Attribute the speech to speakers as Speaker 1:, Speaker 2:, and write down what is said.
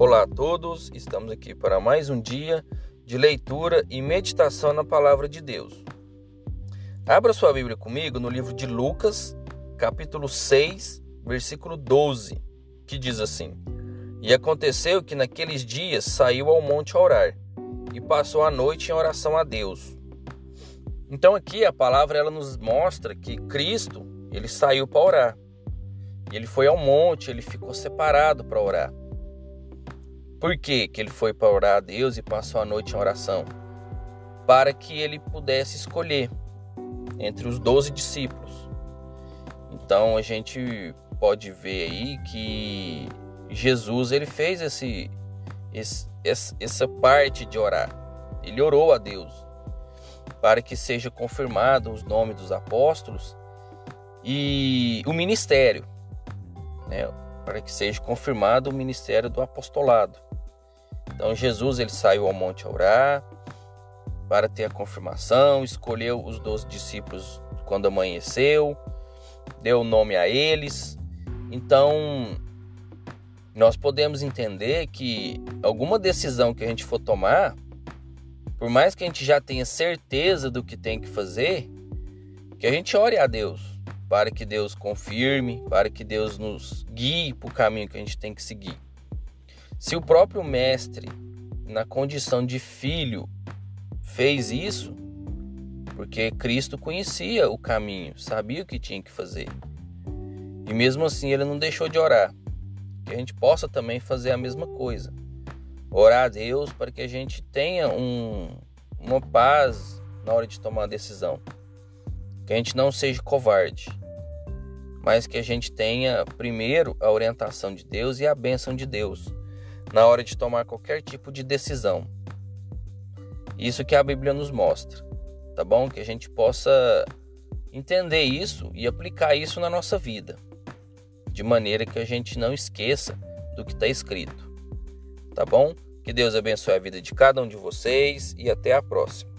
Speaker 1: Olá a todos, estamos aqui para mais um dia de leitura e meditação na palavra de Deus. Abra sua Bíblia comigo no livro de Lucas, capítulo 6, versículo 12, que diz assim: E aconteceu que naqueles dias saiu ao monte a orar e passou a noite em oração a Deus. Então aqui a palavra ela nos mostra que Cristo, ele saiu para orar. Ele foi ao monte, ele ficou separado para orar. Por que, que ele foi para orar a Deus e passou a noite em oração? Para que ele pudesse escolher entre os doze discípulos. Então a gente pode ver aí que Jesus ele fez esse, esse, essa parte de orar. Ele orou a Deus para que seja confirmado os nomes dos apóstolos e o ministério, né? Para que seja confirmado o ministério do apostolado. Então Jesus ele saiu ao monte a orar para ter a confirmação, escolheu os doze discípulos quando amanheceu, deu nome a eles. Então nós podemos entender que alguma decisão que a gente for tomar, por mais que a gente já tenha certeza do que tem que fazer, que a gente ore a Deus para que Deus confirme, para que Deus nos guie para o caminho que a gente tem que seguir. Se o próprio mestre, na condição de filho, fez isso, porque Cristo conhecia o caminho, sabia o que tinha que fazer. E mesmo assim ele não deixou de orar. Que a gente possa também fazer a mesma coisa. Orar a Deus para que a gente tenha um, uma paz na hora de tomar a decisão. Que a gente não seja covarde, mas que a gente tenha primeiro a orientação de Deus e a bênção de Deus na hora de tomar qualquer tipo de decisão. Isso que a Bíblia nos mostra, tá bom? Que a gente possa entender isso e aplicar isso na nossa vida, de maneira que a gente não esqueça do que está escrito, tá bom? Que Deus abençoe a vida de cada um de vocês e até a próxima.